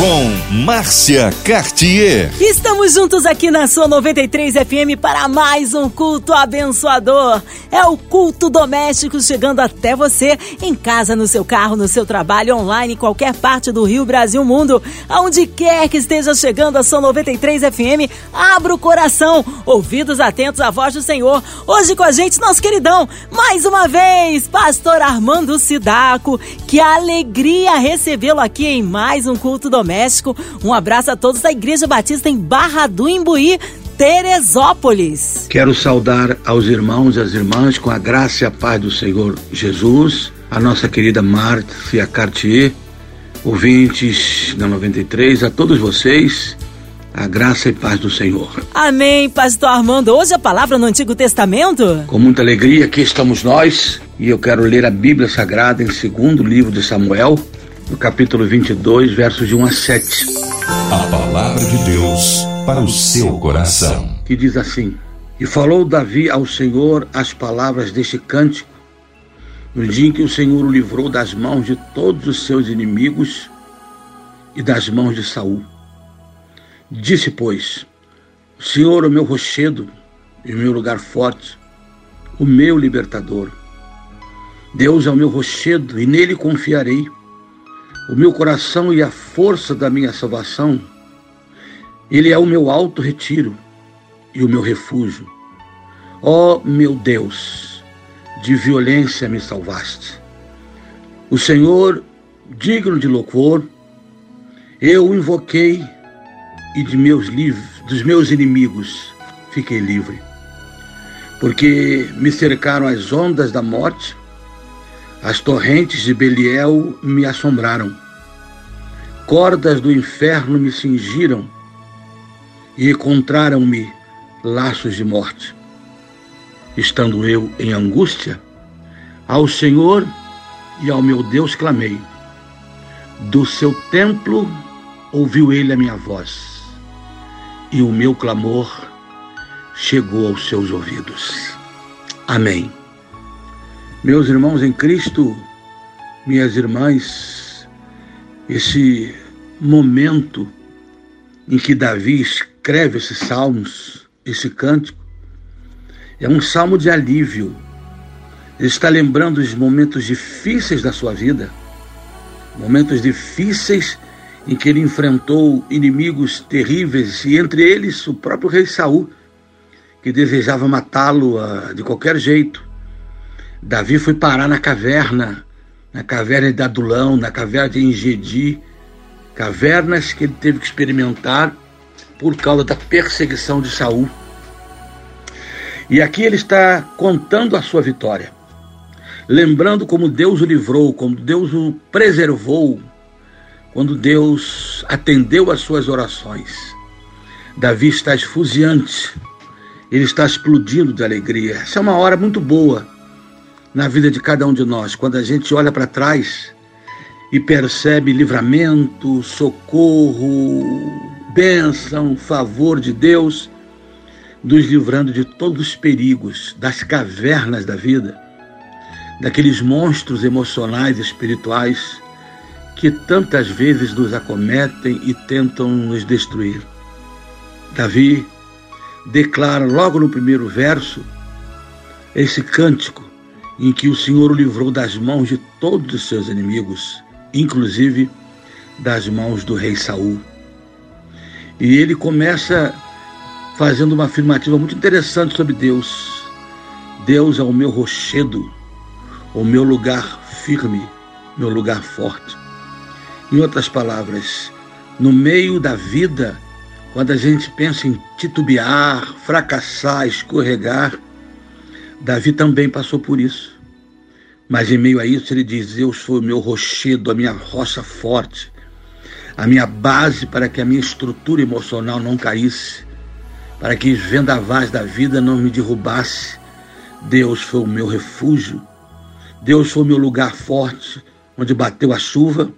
com Márcia Cartier. Estamos juntos aqui na sua 93 FM para mais um culto abençoador. É o culto doméstico chegando até você em casa, no seu carro, no seu trabalho, online, em qualquer parte do Rio, Brasil, mundo. Aonde quer que esteja chegando a sua 93 FM, abra o coração, ouvidos atentos à voz do Senhor. Hoje com a gente, nosso queridão, mais uma vez, Pastor Armando Sidaco. Que alegria recebê-lo aqui em mais um culto doméstico doméstico. Um abraço a todos da Igreja Batista em Barra do Imbuí, Teresópolis. Quero saudar aos irmãos e às irmãs com a graça e a paz do Senhor Jesus, a nossa querida Márcia Cartier, ouvintes da 93, a todos vocês. A graça e paz do Senhor. Amém, Pastor Armando. Hoje a palavra no Antigo Testamento? Com muita alegria, aqui estamos nós e eu quero ler a Bíblia Sagrada em segundo livro de Samuel, no capítulo 22, versos de 1 a 7. A palavra de Deus para o seu coração. Que diz assim: E falou Davi ao Senhor as palavras deste cântico, no dia em que o Senhor o livrou das mãos de todos os seus inimigos e das mãos de Saul. Disse, pois, o Senhor é o meu rochedo e o meu lugar forte, o meu libertador. Deus é o meu rochedo e nele confiarei o meu coração e a força da minha salvação. Ele é o meu alto retiro e o meu refúgio. Ó oh, meu Deus, de violência me salvaste. O Senhor, digno de louvor, eu o invoquei e de meus dos meus inimigos fiquei livre. Porque me cercaram as ondas da morte as torrentes de Beliel me assombraram. Cordas do inferno me cingiram e encontraram-me laços de morte. Estando eu em angústia, ao Senhor e ao meu Deus clamei. Do seu templo ouviu ele a minha voz, e o meu clamor chegou aos seus ouvidos. Amém. Meus irmãos em Cristo, minhas irmãs, esse momento em que Davi escreve esses salmos, esse cântico, é um salmo de alívio. Ele está lembrando os momentos difíceis da sua vida, momentos difíceis em que ele enfrentou inimigos terríveis e entre eles o próprio rei Saul, que desejava matá-lo uh, de qualquer jeito. Davi foi parar na caverna, na caverna de Adulão, na caverna de Engedi, cavernas que ele teve que experimentar por causa da perseguição de Saul. E aqui ele está contando a sua vitória, lembrando como Deus o livrou, como Deus o preservou, quando Deus atendeu às suas orações. Davi está esfuziante, ele está explodindo de alegria. Essa é uma hora muito boa na vida de cada um de nós, quando a gente olha para trás e percebe livramento, socorro, bênção, favor de Deus, nos livrando de todos os perigos, das cavernas da vida, daqueles monstros emocionais e espirituais que tantas vezes nos acometem e tentam nos destruir. Davi declara logo no primeiro verso esse cântico em que o Senhor o livrou das mãos de todos os seus inimigos, inclusive das mãos do rei Saul. E ele começa fazendo uma afirmativa muito interessante sobre Deus. Deus é o meu rochedo, o meu lugar firme, meu lugar forte. Em outras palavras, no meio da vida, quando a gente pensa em titubear, fracassar, escorregar, Davi também passou por isso. Mas em meio a isso ele diz: Deus foi o meu rochedo, a minha rocha forte, a minha base para que a minha estrutura emocional não caísse, para que os vendavais da vida não me derrubasse. Deus foi o meu refúgio. Deus foi o meu lugar forte, onde bateu a chuva,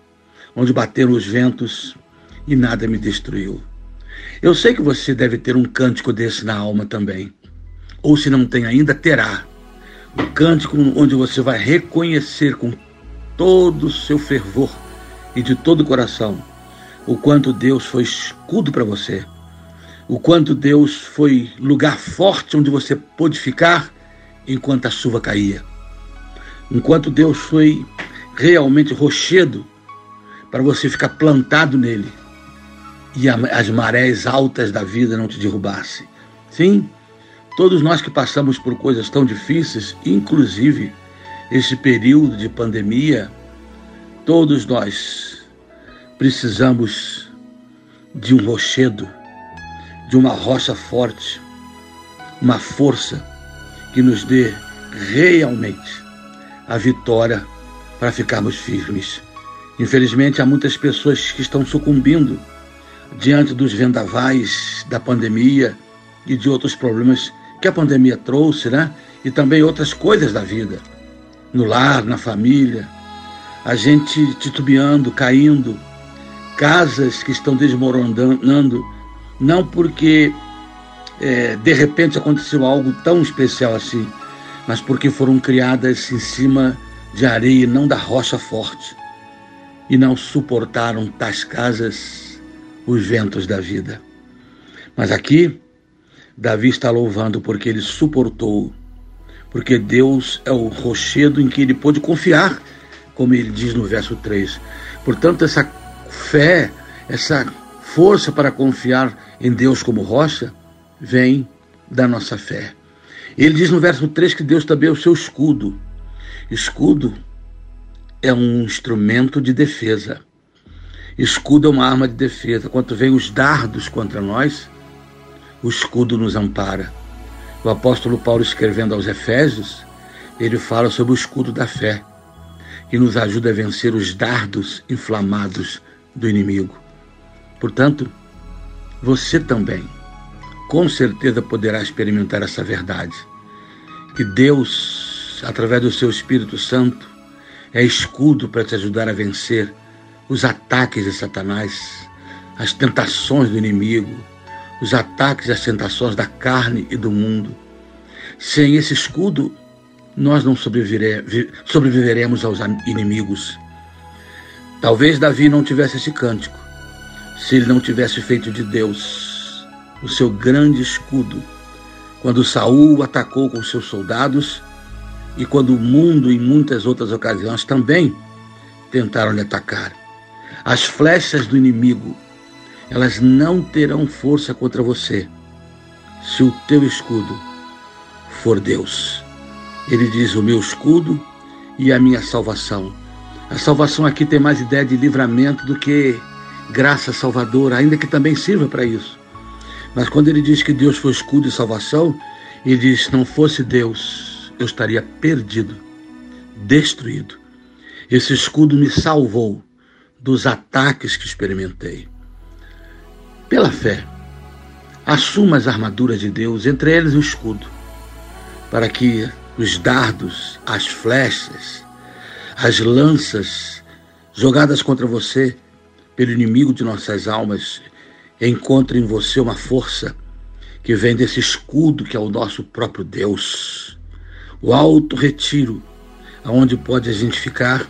onde bateram os ventos e nada me destruiu. Eu sei que você deve ter um cântico desse na alma também. Ou se não tem ainda, terá. Um cântico onde você vai reconhecer com todo o seu fervor e de todo o coração o quanto Deus foi escudo para você, o quanto Deus foi lugar forte onde você pôde ficar enquanto a chuva caía, enquanto Deus foi realmente rochedo para você ficar plantado nele e as marés altas da vida não te derrubassem. Sim, todos nós que passamos por coisas tão difíceis, inclusive esse período de pandemia, todos nós precisamos de um rochedo, de uma rocha forte, uma força que nos dê realmente a vitória para ficarmos firmes. Infelizmente, há muitas pessoas que estão sucumbindo diante dos vendavais da pandemia e de outros problemas que a pandemia trouxe, né? E também outras coisas da vida, no lar, na família, a gente titubeando, caindo, casas que estão desmoronando, não porque é, de repente aconteceu algo tão especial assim, mas porque foram criadas em cima de areia, não da rocha forte, e não suportaram tais casas os ventos da vida. Mas aqui, Davi está louvando porque ele suportou, porque Deus é o rochedo em que ele pôde confiar, como ele diz no verso 3. Portanto, essa fé, essa força para confiar em Deus como rocha, vem da nossa fé. Ele diz no verso 3 que Deus também é o seu escudo. Escudo é um instrumento de defesa. Escudo é uma arma de defesa. Quando vem os dardos contra nós, o escudo nos ampara. O apóstolo Paulo, escrevendo aos Efésios, ele fala sobre o escudo da fé, que nos ajuda a vencer os dardos inflamados do inimigo. Portanto, você também, com certeza, poderá experimentar essa verdade. Que Deus, através do seu Espírito Santo, é escudo para te ajudar a vencer os ataques de Satanás, as tentações do inimigo, os ataques e as tentações da carne e do mundo. Sem esse escudo, nós não sobreviveremos aos inimigos. Talvez Davi não tivesse esse cântico se ele não tivesse feito de Deus o seu grande escudo quando Saul atacou com seus soldados e quando o mundo em muitas outras ocasiões também tentaram lhe atacar. As flechas do inimigo, elas não terão força contra você se o teu escudo for Deus. Ele diz: "O meu escudo e a minha salvação a salvação aqui tem mais ideia de livramento do que graça salvadora, ainda que também sirva para isso. Mas quando ele diz que Deus foi escudo e salvação, ele diz: não fosse Deus, eu estaria perdido, destruído. Esse escudo me salvou dos ataques que experimentei. Pela fé, assuma as armaduras de Deus, entre eles o escudo, para que os dardos, as flechas, as lanças jogadas contra você pelo inimigo de nossas almas encontrem em você uma força que vem desse escudo que é o nosso próprio Deus. O alto retiro, aonde pode a gente ficar,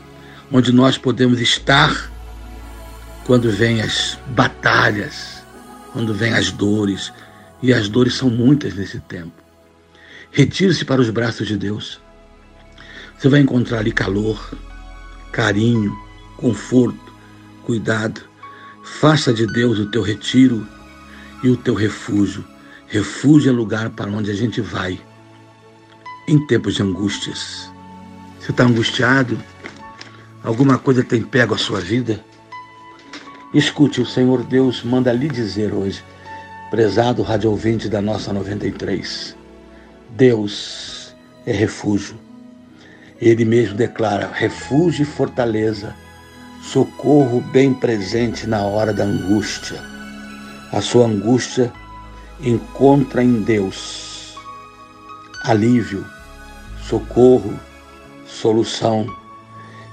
onde nós podemos estar quando vêm as batalhas, quando vêm as dores, e as dores são muitas nesse tempo. Retire-se para os braços de Deus. Você vai encontrar ali calor, carinho, conforto, cuidado. Faça de Deus o teu retiro e o teu refúgio. Refúgio é lugar para onde a gente vai em tempos de angústias. Você está angustiado? Alguma coisa tem pego a sua vida? Escute, o Senhor Deus manda lhe dizer hoje, prezado rádio ouvinte da nossa 93, Deus é refúgio ele mesmo declara: refúgio e fortaleza, socorro bem presente na hora da angústia. A sua angústia encontra em Deus alívio, socorro, solução.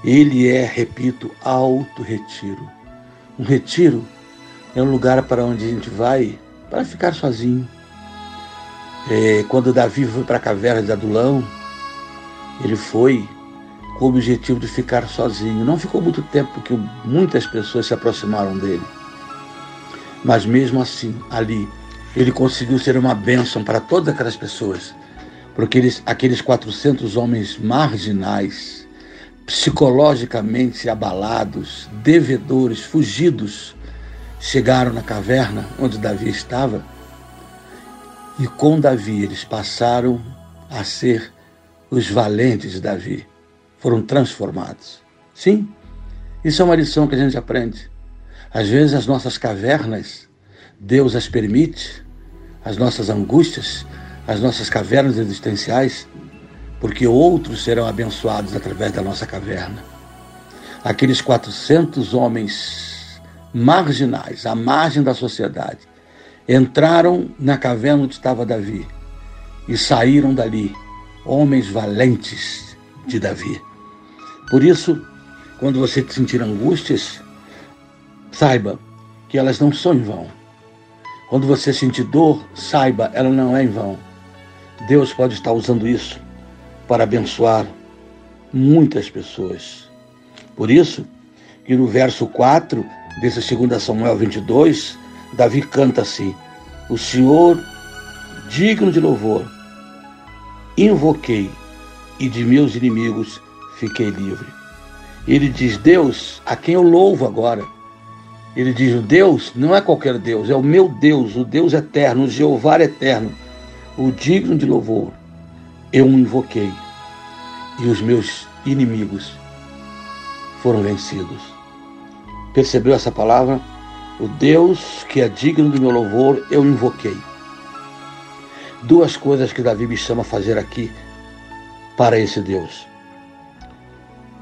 Ele é, repito, alto retiro. Um retiro é um lugar para onde a gente vai para ficar sozinho. É, quando Davi foi para a caverna de Adulão, ele foi com o objetivo de ficar sozinho. Não ficou muito tempo, porque muitas pessoas se aproximaram dele. Mas mesmo assim, ali, ele conseguiu ser uma bênção para todas aquelas pessoas. Porque eles, aqueles 400 homens marginais, psicologicamente abalados, devedores, fugidos, chegaram na caverna onde Davi estava. E com Davi eles passaram a ser os valentes de Davi. Foram transformados. Sim, isso é uma lição que a gente aprende. Às vezes as nossas cavernas, Deus as permite, as nossas angústias, as nossas cavernas existenciais, porque outros serão abençoados através da nossa caverna. Aqueles 400 homens marginais, à margem da sociedade, entraram na caverna onde estava Davi e saíram dali homens valentes de Davi. Por isso, quando você sentir angústias, saiba que elas não são em vão. Quando você sentir dor, saiba, ela não é em vão. Deus pode estar usando isso para abençoar muitas pessoas. Por isso, que no verso 4 desse 2 Samuel 22, Davi canta assim: O Senhor, digno de louvor, invoquei e de meus inimigos fiquei livre. Ele diz: Deus, a quem eu louvo agora ele diz: Deus não é qualquer Deus, é o meu Deus, o Deus eterno, o Jeová eterno, o digno de louvor. Eu o invoquei e os meus inimigos foram vencidos. Percebeu essa palavra? O Deus que é digno do meu louvor, eu invoquei. Duas coisas que Davi me chama a fazer aqui para esse Deus: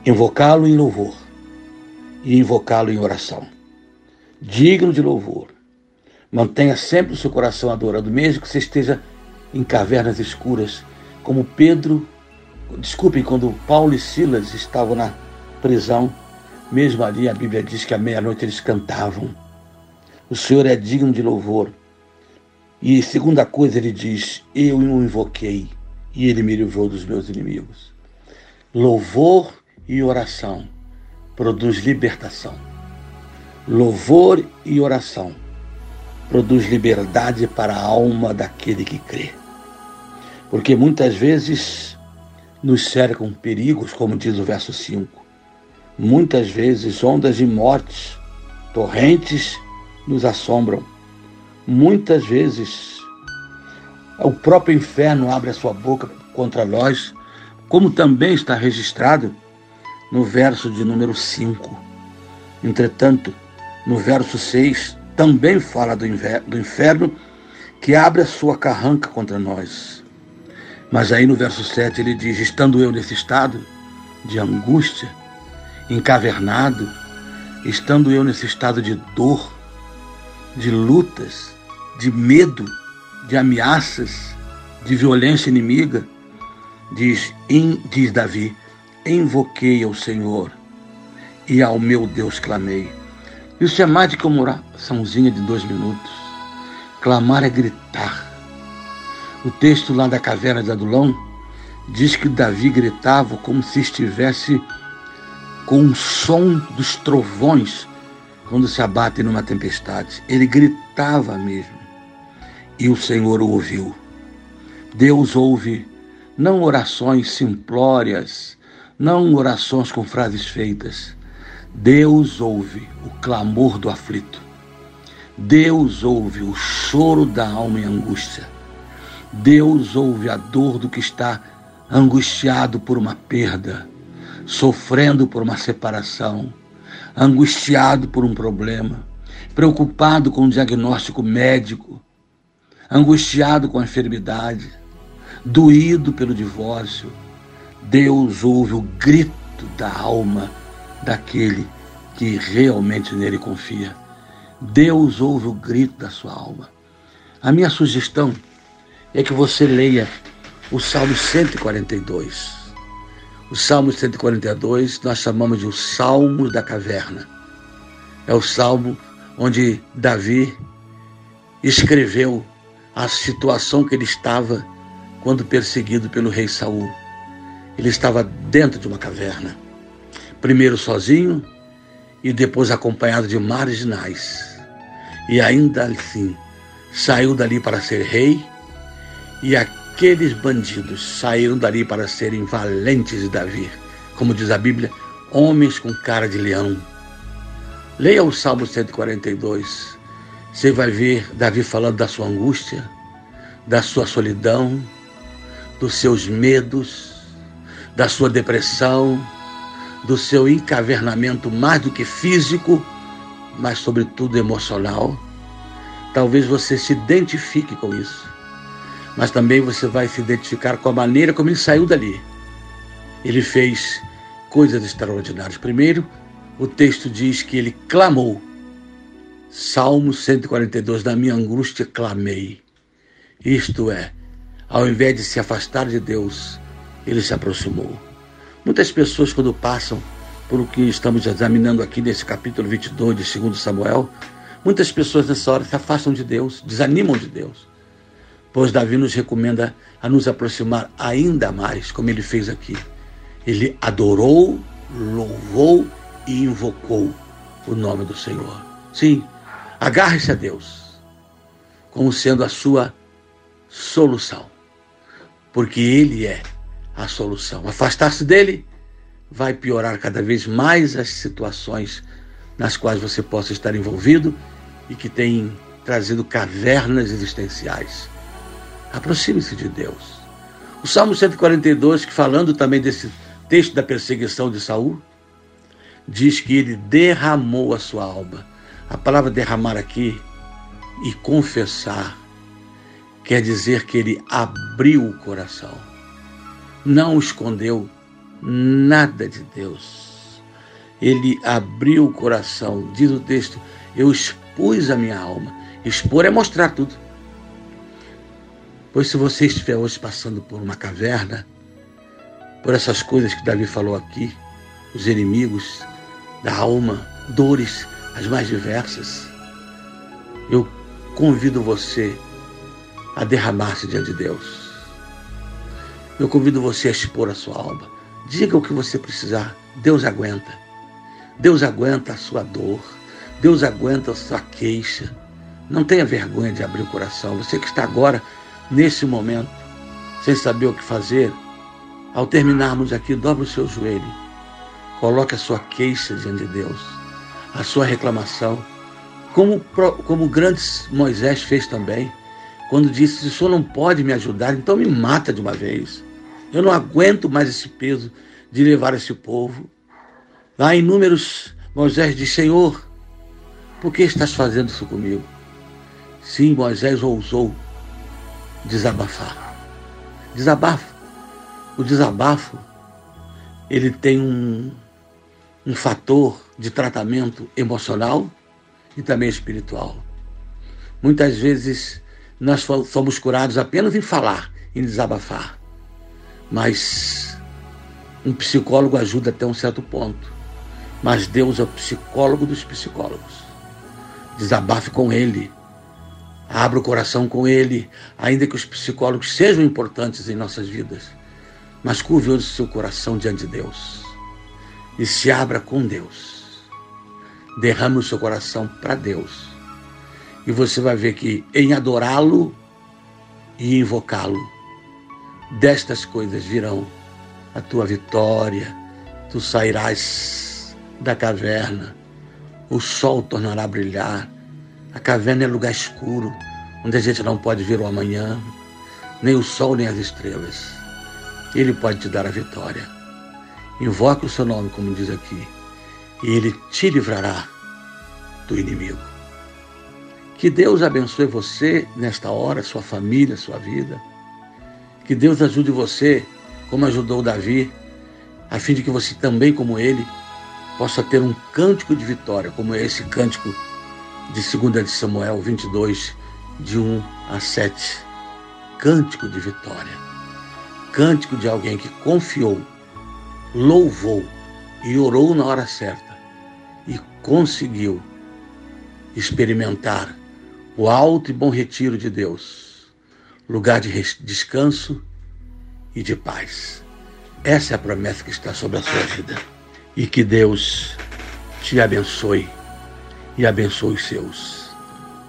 invocá-lo em louvor e invocá-lo em oração digno de louvor. Mantenha sempre o seu coração adorando, mesmo que você esteja em cavernas escuras, como Pedro, desculpem, quando Paulo e Silas estavam na prisão, mesmo ali a Bíblia diz que à meia-noite eles cantavam. O Senhor é digno de louvor. E segunda coisa ele diz: Eu o invoquei e ele me livrou dos meus inimigos. Louvor e oração produz libertação. Louvor e oração produz liberdade para a alma daquele que crê. Porque muitas vezes nos cercam perigos, como diz o verso 5. Muitas vezes ondas de mortes, torrentes nos assombram. Muitas vezes o próprio inferno abre a sua boca contra nós, como também está registrado no verso de número 5. Entretanto, no verso 6, também fala do inferno que abre a sua carranca contra nós. Mas aí no verso 7 ele diz: Estando eu nesse estado de angústia, encavernado, estando eu nesse estado de dor, de lutas, de medo, de ameaças, de violência inimiga, diz, em, diz Davi: Invoquei ao Senhor e ao meu Deus clamei. Isso é mais do que uma oraçãozinha de dois minutos. Clamar é gritar. O texto lá da caverna de Adulão diz que Davi gritava como se estivesse com o som dos trovões quando se abatem numa tempestade. Ele gritava mesmo. E o Senhor o ouviu. Deus ouve não orações simplórias, não orações com frases feitas, Deus ouve o clamor do aflito. Deus ouve o choro da alma em angústia. Deus ouve a dor do que está angustiado por uma perda, sofrendo por uma separação, angustiado por um problema, preocupado com o diagnóstico médico, angustiado com a enfermidade, doído pelo divórcio. Deus ouve o grito da alma daquele que realmente nele confia. Deus ouve o grito da sua alma. A minha sugestão é que você leia o Salmo 142. O Salmo 142 nós chamamos de o Salmo da Caverna. É o salmo onde Davi escreveu a situação que ele estava quando perseguido pelo rei Saul. Ele estava dentro de uma caverna, primeiro sozinho e depois acompanhado de marginais. E ainda assim, saiu dali para ser rei, e aqueles bandidos saíram dali para serem valentes de Davi, como diz a Bíblia, homens com cara de leão. Leia o Salmo 142. Você vai ver Davi falando da sua angústia, da sua solidão, dos seus medos, da sua depressão, do seu encavernamento mais do que físico, mas sobretudo emocional. Talvez você se identifique com isso, mas também você vai se identificar com a maneira como ele saiu dali. Ele fez coisas extraordinárias. Primeiro, o texto diz que ele clamou. Salmo 142, da minha angústia clamei. Isto é, ao invés de se afastar de Deus, ele se aproximou. Muitas pessoas, quando passam por o que estamos examinando aqui nesse capítulo 22 de 2 Samuel, muitas pessoas nessa hora se afastam de Deus, desanimam de Deus. Pois Davi nos recomenda a nos aproximar ainda mais, como ele fez aqui. Ele adorou, louvou e invocou o nome do Senhor. Sim, agarre-se a Deus como sendo a sua solução, porque Ele é a solução. Afastar-se dele vai piorar cada vez mais as situações nas quais você possa estar envolvido e que têm trazido cavernas existenciais. Aproxime-se de Deus. O Salmo 142, que falando também desse texto da perseguição de Saul, diz que ele derramou a sua alma. A palavra derramar aqui e confessar quer dizer que ele abriu o coração não escondeu nada de Deus. Ele abriu o coração, diz o texto, eu expus a minha alma. Expor é mostrar tudo. Pois se você estiver hoje passando por uma caverna, por essas coisas que Davi falou aqui, os inimigos da alma, dores as mais diversas, eu convido você a derramar-se diante de Deus eu convido você a expor a sua alma. Diga o que você precisar. Deus aguenta. Deus aguenta a sua dor. Deus aguenta a sua queixa. Não tenha vergonha de abrir o coração. Você que está agora, nesse momento, sem saber o que fazer, ao terminarmos aqui, dobre o seu joelho. Coloque a sua queixa diante de Deus, a sua reclamação. Como, como o grande Moisés fez também, quando disse: Se o senhor não pode me ajudar, então me mata de uma vez. Eu não aguento mais esse peso de levar esse povo. Lá em Números, Moisés diz: Senhor, por que estás fazendo isso comigo? Sim, Moisés ousou desabafar. Desabafo. O desabafo, ele tem um, um fator de tratamento emocional e também espiritual. Muitas vezes nós somos curados apenas em falar, em desabafar. Mas um psicólogo ajuda até um certo ponto. Mas Deus é o psicólogo dos psicólogos. Desabafe com Ele. Abra o coração com Ele, ainda que os psicólogos sejam importantes em nossas vidas. Mas curve hoje o seu coração diante de Deus. E se abra com Deus. Derrame o seu coração para Deus. E você vai ver que em adorá-lo e invocá-lo, destas coisas virão a tua vitória, tu sairás da caverna, o sol tornará a brilhar. A caverna é lugar escuro, onde a gente não pode ver o amanhã, nem o sol, nem as estrelas. Ele pode te dar a vitória. Invoque o seu nome, como diz aqui, e ele te livrará do inimigo. Que Deus abençoe você nesta hora, sua família, sua vida. Que Deus ajude você, como ajudou Davi, a fim de que você também, como ele, possa ter um cântico de vitória, como é esse cântico de 2 de Samuel 22, de 1 a 7. Cântico de vitória. Cântico de alguém que confiou, louvou e orou na hora certa e conseguiu experimentar o alto e bom retiro de Deus, lugar de descanso e de paz. Essa é a promessa que está sobre a sua vida. E que Deus te abençoe e abençoe os seus.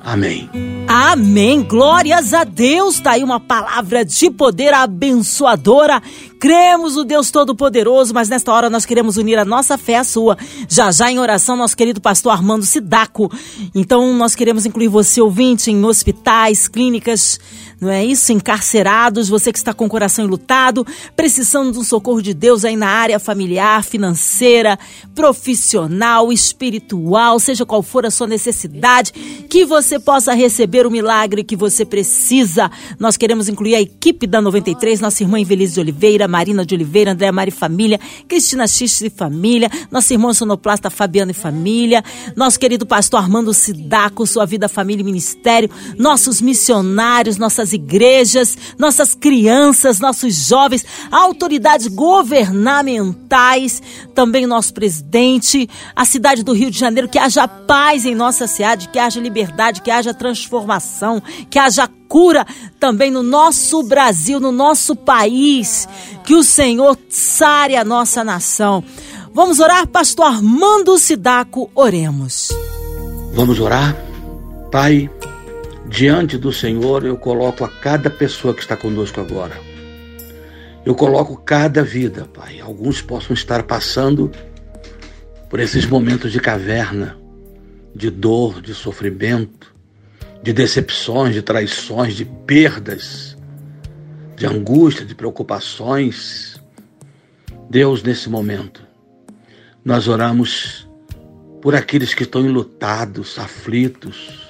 Amém. Amém. Glórias a Deus. Tá aí uma palavra de poder abençoadora. Cremos o Deus Todo-Poderoso, mas nesta hora nós queremos unir a nossa fé à sua. Já já em oração, nosso querido pastor Armando Sidaco. Então nós queremos incluir você, ouvinte, em hospitais, clínicas, não é isso? Encarcerados, você que está com o coração enlutado, precisando de um socorro de Deus aí na área familiar, financeira, profissional, espiritual, seja qual for a sua necessidade, que você possa receber o milagre que você precisa. Nós queremos incluir a equipe da 93, nossa irmã Invelise de Oliveira, Marina de Oliveira, Andréa Mari Família, Cristina X e Família, nossa irmã sonoplasta Fabiana e Família, nosso querido pastor Armando Sidaco, sua vida, família e ministério, nossos missionários, nossas nossas igrejas, nossas crianças, nossos jovens, autoridades governamentais, também nosso presidente, a cidade do Rio de Janeiro, que haja paz em nossa cidade, que haja liberdade, que haja transformação, que haja cura também no nosso Brasil, no nosso país, que o Senhor sare a nossa nação. Vamos orar, pastor Armando Sidaco, oremos. Vamos orar? Pai, Diante do Senhor, eu coloco a cada pessoa que está conosco agora. Eu coloco cada vida, Pai. Alguns possam estar passando por esses momentos de caverna, de dor, de sofrimento, de decepções, de traições, de perdas, de angústia, de preocupações. Deus, nesse momento, nós oramos por aqueles que estão enlutados, aflitos,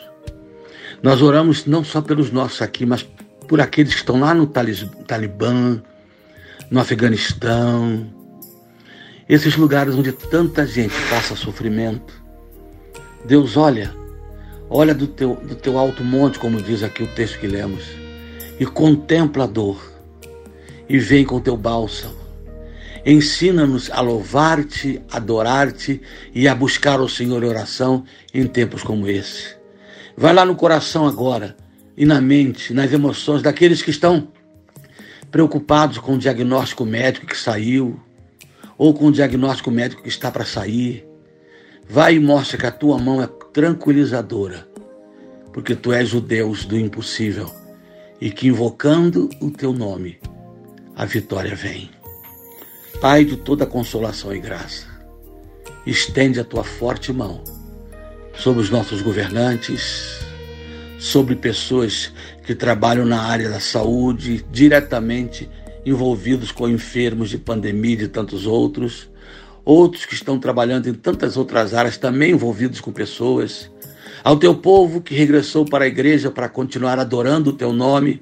nós oramos não só pelos nossos aqui, mas por aqueles que estão lá no Talibã, no Afeganistão, esses lugares onde tanta gente passa sofrimento. Deus olha, olha do teu, do teu alto monte, como diz aqui o texto que lemos, e contempla a dor, e vem com teu bálsamo. Ensina-nos a louvar-te, adorar-te e a buscar o Senhor em oração em tempos como esse. Vai lá no coração agora e na mente, nas emoções daqueles que estão preocupados com o diagnóstico médico que saiu ou com o diagnóstico médico que está para sair. Vai e mostra que a tua mão é tranquilizadora, porque tu és o Deus do impossível e que invocando o teu nome, a vitória vem. Pai de toda consolação e graça, estende a tua forte mão sobre os nossos governantes, sobre pessoas que trabalham na área da saúde, diretamente envolvidos com enfermos de pandemia e de tantos outros, outros que estão trabalhando em tantas outras áreas também envolvidos com pessoas, ao teu povo que regressou para a igreja para continuar adorando o teu nome,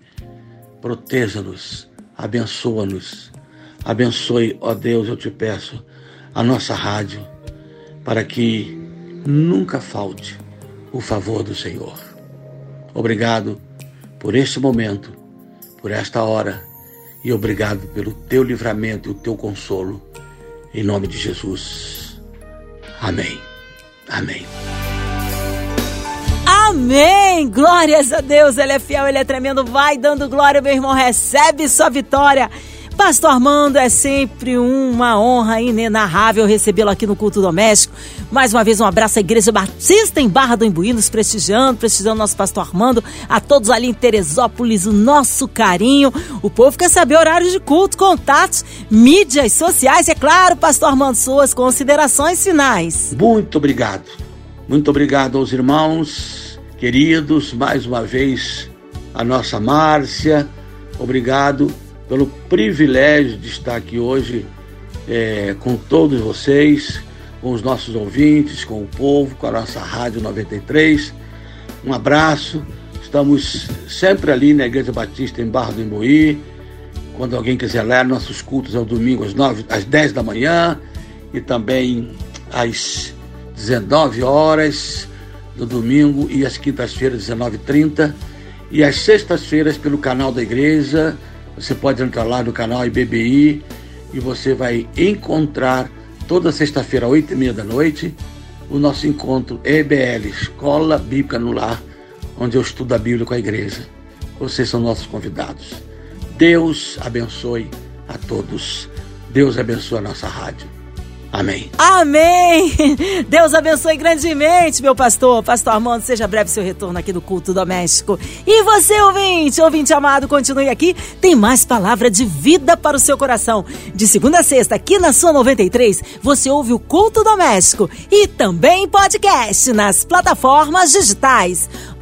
proteja-nos, abençoa-nos, abençoe, ó Deus, eu te peço, a nossa rádio, para que nunca falte o favor do Senhor. Obrigado por este momento, por esta hora e obrigado pelo teu livramento e o teu consolo. Em nome de Jesus. Amém. Amém. Amém! Glórias a Deus, Ele é fiel, Ele é tremendo. Vai dando glória, meu irmão, recebe sua vitória. Pastor Armando, é sempre uma honra inenarrável recebê-lo aqui no Culto Doméstico. Mais uma vez, um abraço à Igreja Batista em Barra do Imbuí, nos prestigiando, prestigiando nosso pastor Armando, a todos ali em Teresópolis, o nosso carinho. O povo quer saber horários de culto, contatos, mídias sociais. E é claro, pastor Armando, suas considerações finais. Muito obrigado. Muito obrigado aos irmãos queridos, mais uma vez a nossa Márcia. Obrigado pelo privilégio de estar aqui hoje é, com todos vocês, com os nossos ouvintes, com o povo, com a nossa Rádio 93. Um abraço. Estamos sempre ali na Igreja Batista em Barra do Imbuí. Quando alguém quiser ler, nossos cultos é o domingo às, 9, às 10 da manhã e também às 19 horas do domingo e às quintas-feiras, 19h30. E às sextas-feiras pelo canal da igreja você pode entrar lá no canal IBBI e você vai encontrar toda sexta-feira, oito e meia da noite, o nosso encontro EBL, Escola Bíblica no Lar, onde eu estudo a Bíblia com a igreja. Vocês são nossos convidados. Deus abençoe a todos. Deus abençoe a nossa rádio. Amém. Amém. Deus abençoe grandemente, meu pastor. Pastor Armando, seja breve seu retorno aqui do culto doméstico. E você, ouvinte, ouvinte amado, continue aqui. Tem mais palavra de vida para o seu coração. De segunda a sexta, aqui na sua 93, você ouve o culto doméstico e também podcast nas plataformas digitais.